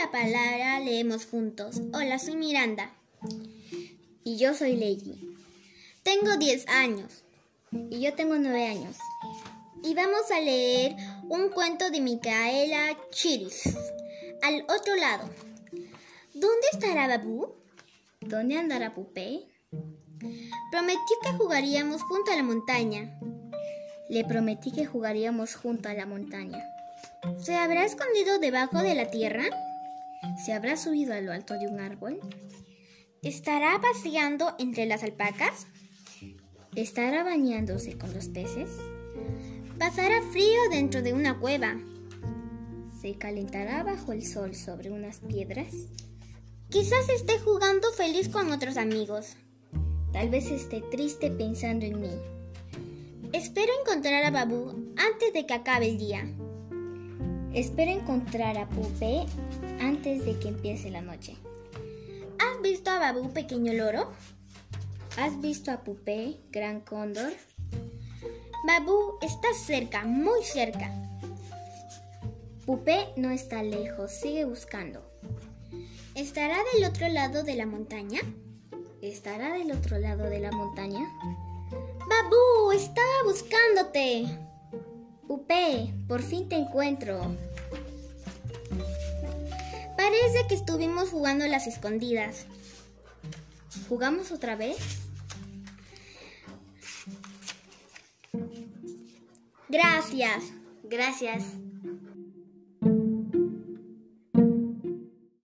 la palabra leemos juntos. Hola, soy Miranda. Y yo soy Lady. Tengo 10 años. Y yo tengo 9 años. Y vamos a leer un cuento de Micaela Chiris. Al otro lado. ¿Dónde estará Babu? ¿Dónde andará Pupé? Prometió que jugaríamos junto a la montaña. Le prometí que jugaríamos junto a la montaña. ¿Se habrá escondido debajo de la tierra? ¿Se habrá subido a lo alto de un árbol? ¿Estará paseando entre las alpacas? ¿Estará bañándose con los peces? ¿Pasará frío dentro de una cueva? ¿Se calentará bajo el sol sobre unas piedras? Quizás esté jugando feliz con otros amigos. Tal vez esté triste pensando en mí. Espero encontrar a Babu antes de que acabe el día. Espero encontrar a Pupé antes de que empiece la noche. ¿Has visto a Babu, pequeño loro? ¿Has visto a Pupé, gran cóndor? Babu está cerca, muy cerca. Pupé no está lejos, sigue buscando. ¿Estará del otro lado de la montaña? ¿Estará del otro lado de la montaña? Babu, estaba buscándote. Pupé, por fin te encuentro. Parece que estuvimos jugando las escondidas. ¿Jugamos otra vez? Gracias. Gracias.